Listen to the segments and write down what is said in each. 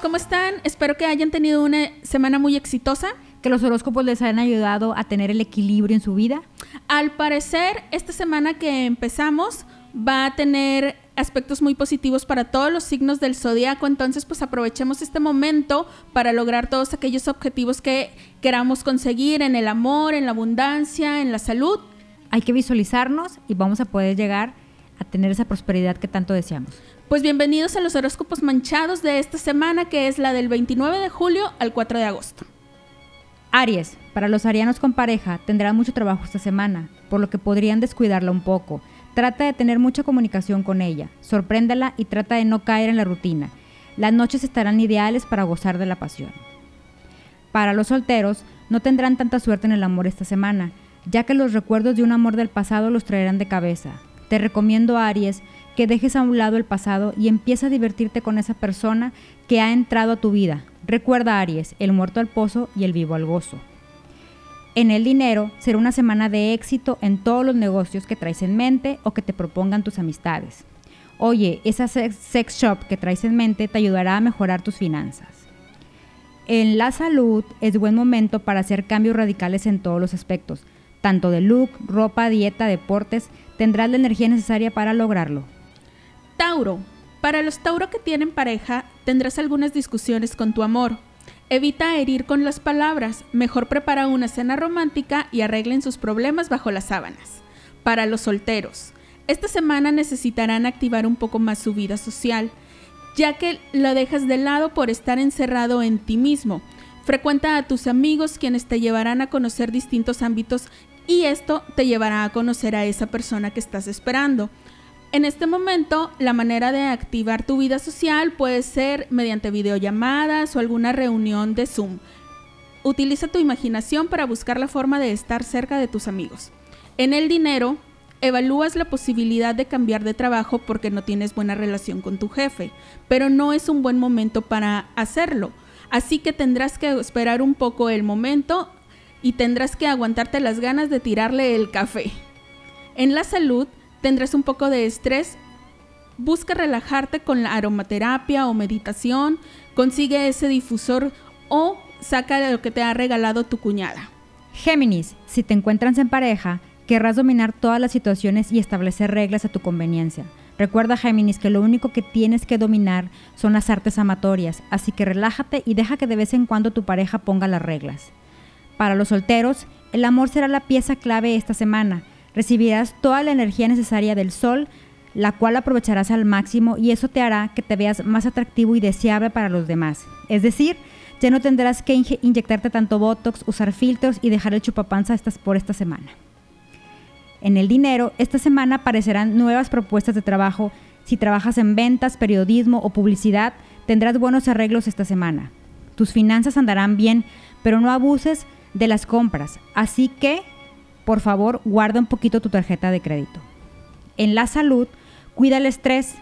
¿cómo están? Espero que hayan tenido una semana muy exitosa. Que los horóscopos les hayan ayudado a tener el equilibrio en su vida. Al parecer, esta semana que empezamos va a tener aspectos muy positivos para todos los signos del zodiaco, entonces pues aprovechemos este momento para lograr todos aquellos objetivos que queramos conseguir en el amor, en la abundancia, en la salud. Hay que visualizarnos y vamos a poder llegar a tener esa prosperidad que tanto deseamos. Pues bienvenidos a los horóscopos manchados de esta semana que es la del 29 de julio al 4 de agosto. Aries, para los arianos con pareja tendrán mucho trabajo esta semana, por lo que podrían descuidarla un poco. Trata de tener mucha comunicación con ella, sorpréndela y trata de no caer en la rutina. Las noches estarán ideales para gozar de la pasión. Para los solteros, no tendrán tanta suerte en el amor esta semana, ya que los recuerdos de un amor del pasado los traerán de cabeza. Te recomiendo, Aries, que dejes a un lado el pasado y empieza a divertirte con esa persona que ha entrado a tu vida. Recuerda, Aries, el muerto al pozo y el vivo al gozo. En el dinero será una semana de éxito en todos los negocios que traes en mente o que te propongan tus amistades. Oye, esa sex shop que traes en mente te ayudará a mejorar tus finanzas. En la salud es buen momento para hacer cambios radicales en todos los aspectos, tanto de look, ropa, dieta, deportes, tendrás la energía necesaria para lograrlo. Tauro. Para los Tauro que tienen pareja, tendrás algunas discusiones con tu amor. Evita herir con las palabras, mejor prepara una cena romántica y arreglen sus problemas bajo las sábanas. Para los solteros, esta semana necesitarán activar un poco más su vida social, ya que lo dejas de lado por estar encerrado en ti mismo. Frecuenta a tus amigos quienes te llevarán a conocer distintos ámbitos y esto te llevará a conocer a esa persona que estás esperando. En este momento, la manera de activar tu vida social puede ser mediante videollamadas o alguna reunión de Zoom. Utiliza tu imaginación para buscar la forma de estar cerca de tus amigos. En el dinero, evalúas la posibilidad de cambiar de trabajo porque no tienes buena relación con tu jefe, pero no es un buen momento para hacerlo. Así que tendrás que esperar un poco el momento y tendrás que aguantarte las ganas de tirarle el café. En la salud, tendrás un poco de estrés, busca relajarte con la aromaterapia o meditación, consigue ese difusor o saca lo que te ha regalado tu cuñada. Géminis, si te encuentras en pareja, querrás dominar todas las situaciones y establecer reglas a tu conveniencia. Recuerda, Géminis, que lo único que tienes que dominar son las artes amatorias, así que relájate y deja que de vez en cuando tu pareja ponga las reglas. Para los solteros, el amor será la pieza clave esta semana. Recibirás toda la energía necesaria del sol, la cual aprovecharás al máximo y eso te hará que te veas más atractivo y deseable para los demás. Es decir, ya no tendrás que inyectarte tanto botox, usar filtros y dejar el chupapanza estas por esta semana. En el dinero, esta semana aparecerán nuevas propuestas de trabajo. Si trabajas en ventas, periodismo o publicidad, tendrás buenos arreglos esta semana. Tus finanzas andarán bien, pero no abuses de las compras. Así que por favor guarda un poquito tu tarjeta de crédito. En la salud, cuida el estrés.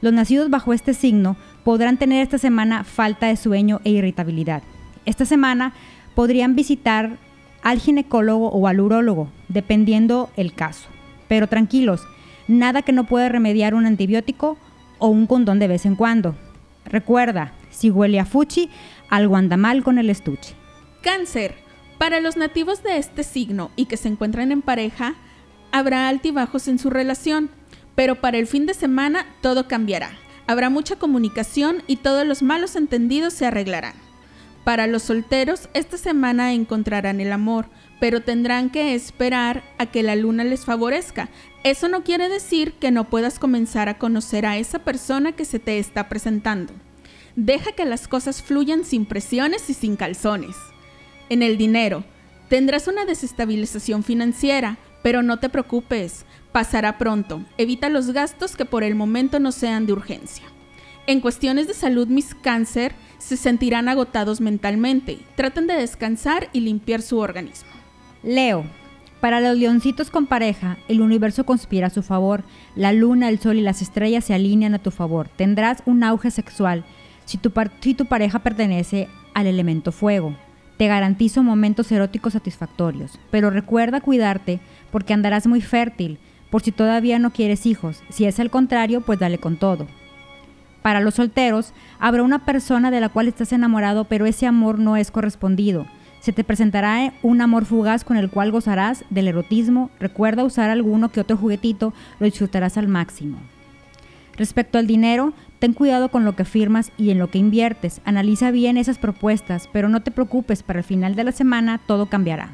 Los nacidos bajo este signo podrán tener esta semana falta de sueño e irritabilidad. Esta semana podrían visitar al ginecólogo o al urólogo, dependiendo el caso. Pero tranquilos, nada que no pueda remediar un antibiótico o un condón de vez en cuando. Recuerda, si huele a fuchi, algo anda mal con el estuche. Cáncer. Para los nativos de este signo y que se encuentran en pareja, habrá altibajos en su relación, pero para el fin de semana todo cambiará. Habrá mucha comunicación y todos los malos entendidos se arreglarán. Para los solteros, esta semana encontrarán el amor, pero tendrán que esperar a que la luna les favorezca. Eso no quiere decir que no puedas comenzar a conocer a esa persona que se te está presentando. Deja que las cosas fluyan sin presiones y sin calzones. En el dinero, tendrás una desestabilización financiera, pero no te preocupes, pasará pronto. Evita los gastos que por el momento no sean de urgencia. En cuestiones de salud, mis cáncer se sentirán agotados mentalmente. Traten de descansar y limpiar su organismo. Leo. Para los leoncitos con pareja, el universo conspira a su favor. La luna, el sol y las estrellas se alinean a tu favor. Tendrás un auge sexual si tu, si tu pareja pertenece al elemento fuego. Te garantizo momentos eróticos satisfactorios, pero recuerda cuidarte porque andarás muy fértil, por si todavía no quieres hijos. Si es al contrario, pues dale con todo. Para los solteros, habrá una persona de la cual estás enamorado, pero ese amor no es correspondido. Se te presentará un amor fugaz con el cual gozarás del erotismo. Recuerda usar alguno que otro juguetito, lo disfrutarás al máximo. Respecto al dinero, ten cuidado con lo que firmas y en lo que inviertes. Analiza bien esas propuestas, pero no te preocupes, para el final de la semana todo cambiará.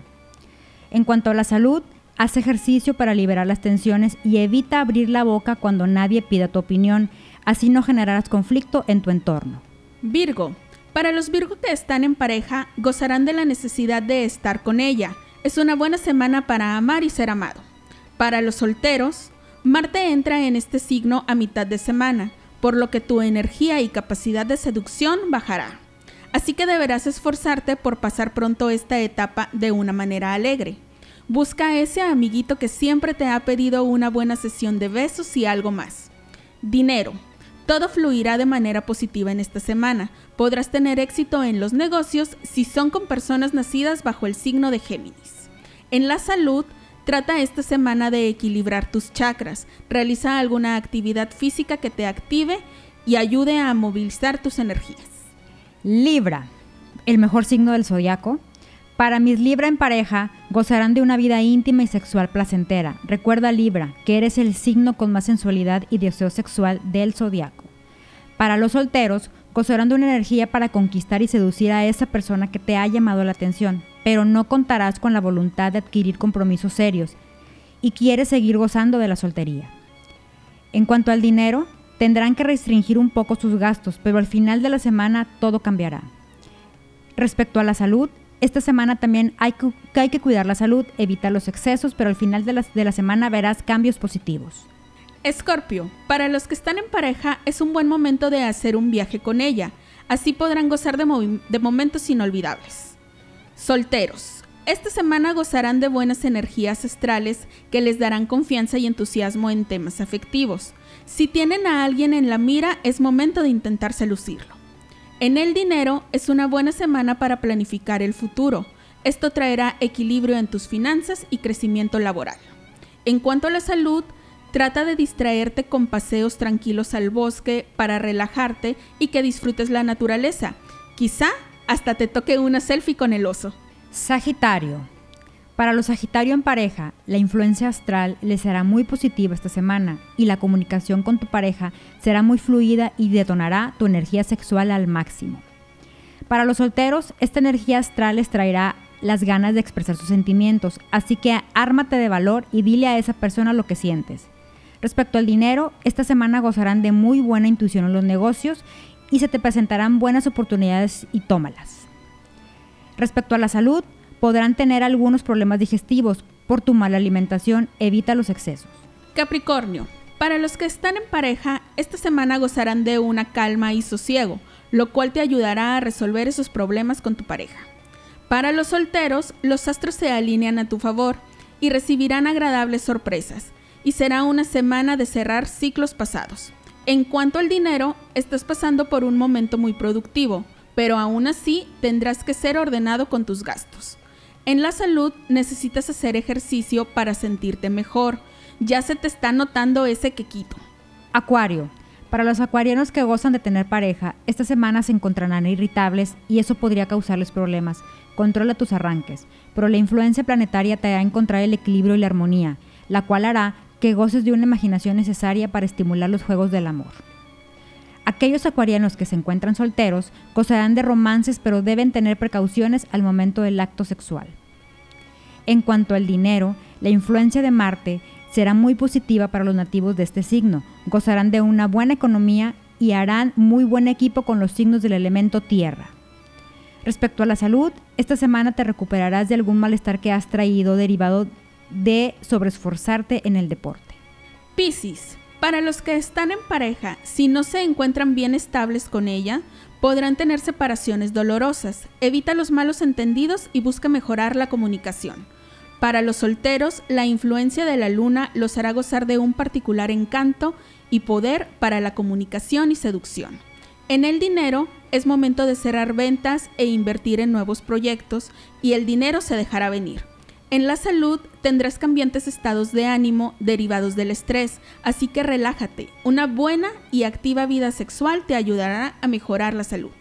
En cuanto a la salud, haz ejercicio para liberar las tensiones y evita abrir la boca cuando nadie pida tu opinión, así no generarás conflicto en tu entorno. Virgo, para los Virgo que están en pareja, gozarán de la necesidad de estar con ella. Es una buena semana para amar y ser amado. Para los solteros, Marte entra en este signo a mitad de semana, por lo que tu energía y capacidad de seducción bajará. Así que deberás esforzarte por pasar pronto esta etapa de una manera alegre. Busca a ese amiguito que siempre te ha pedido una buena sesión de besos y algo más. Dinero. Todo fluirá de manera positiva en esta semana. Podrás tener éxito en los negocios si son con personas nacidas bajo el signo de Géminis. En la salud, Trata esta semana de equilibrar tus chakras. Realiza alguna actividad física que te active y ayude a movilizar tus energías. Libra, el mejor signo del zodiaco. Para mis Libra en pareja, gozarán de una vida íntima y sexual placentera. Recuerda, Libra, que eres el signo con más sensualidad y deseo sexual del zodiaco. Para los solteros, gozarán de una energía para conquistar y seducir a esa persona que te ha llamado la atención pero no contarás con la voluntad de adquirir compromisos serios y quieres seguir gozando de la soltería. En cuanto al dinero, tendrán que restringir un poco sus gastos, pero al final de la semana todo cambiará. Respecto a la salud, esta semana también hay que, hay que cuidar la salud, evitar los excesos, pero al final de la, de la semana verás cambios positivos. Escorpio, para los que están en pareja es un buen momento de hacer un viaje con ella, así podrán gozar de, de momentos inolvidables. Solteros. Esta semana gozarán de buenas energías astrales que les darán confianza y entusiasmo en temas afectivos. Si tienen a alguien en la mira, es momento de intentar seducirlo. En el dinero es una buena semana para planificar el futuro. Esto traerá equilibrio en tus finanzas y crecimiento laboral. En cuanto a la salud, trata de distraerte con paseos tranquilos al bosque para relajarte y que disfrutes la naturaleza. Quizá hasta te toque una selfie con el oso. Sagitario. Para los Sagitario en pareja, la influencia astral les será muy positiva esta semana y la comunicación con tu pareja será muy fluida y detonará tu energía sexual al máximo. Para los solteros, esta energía astral les traerá las ganas de expresar sus sentimientos, así que ármate de valor y dile a esa persona lo que sientes. Respecto al dinero, esta semana gozarán de muy buena intuición en los negocios y se te presentarán buenas oportunidades y tómalas. Respecto a la salud, podrán tener algunos problemas digestivos por tu mala alimentación, evita los excesos. Capricornio, para los que están en pareja, esta semana gozarán de una calma y sosiego, lo cual te ayudará a resolver esos problemas con tu pareja. Para los solteros, los astros se alinean a tu favor y recibirán agradables sorpresas, y será una semana de cerrar ciclos pasados. En cuanto al dinero, estás pasando por un momento muy productivo, pero aún así tendrás que ser ordenado con tus gastos. En la salud necesitas hacer ejercicio para sentirte mejor. Ya se te está notando ese quequito. Acuario. Para los acuarianos que gozan de tener pareja, esta semana se encontrarán irritables y eso podría causarles problemas. Controla tus arranques, pero la influencia planetaria te hará encontrar el equilibrio y la armonía, la cual hará que goces de una imaginación necesaria para estimular los juegos del amor. Aquellos acuarianos que se encuentran solteros gozarán de romances pero deben tener precauciones al momento del acto sexual. En cuanto al dinero, la influencia de Marte será muy positiva para los nativos de este signo. Gozarán de una buena economía y harán muy buen equipo con los signos del elemento tierra. Respecto a la salud, esta semana te recuperarás de algún malestar que has traído derivado de sobreesforzarte en el deporte. Piscis. Para los que están en pareja, si no se encuentran bien estables con ella, podrán tener separaciones dolorosas. Evita los malos entendidos y busca mejorar la comunicación. Para los solteros, la influencia de la luna los hará gozar de un particular encanto y poder para la comunicación y seducción. En el dinero, es momento de cerrar ventas e invertir en nuevos proyectos y el dinero se dejará venir. En la salud tendrás cambiantes estados de ánimo derivados del estrés, así que relájate. Una buena y activa vida sexual te ayudará a mejorar la salud.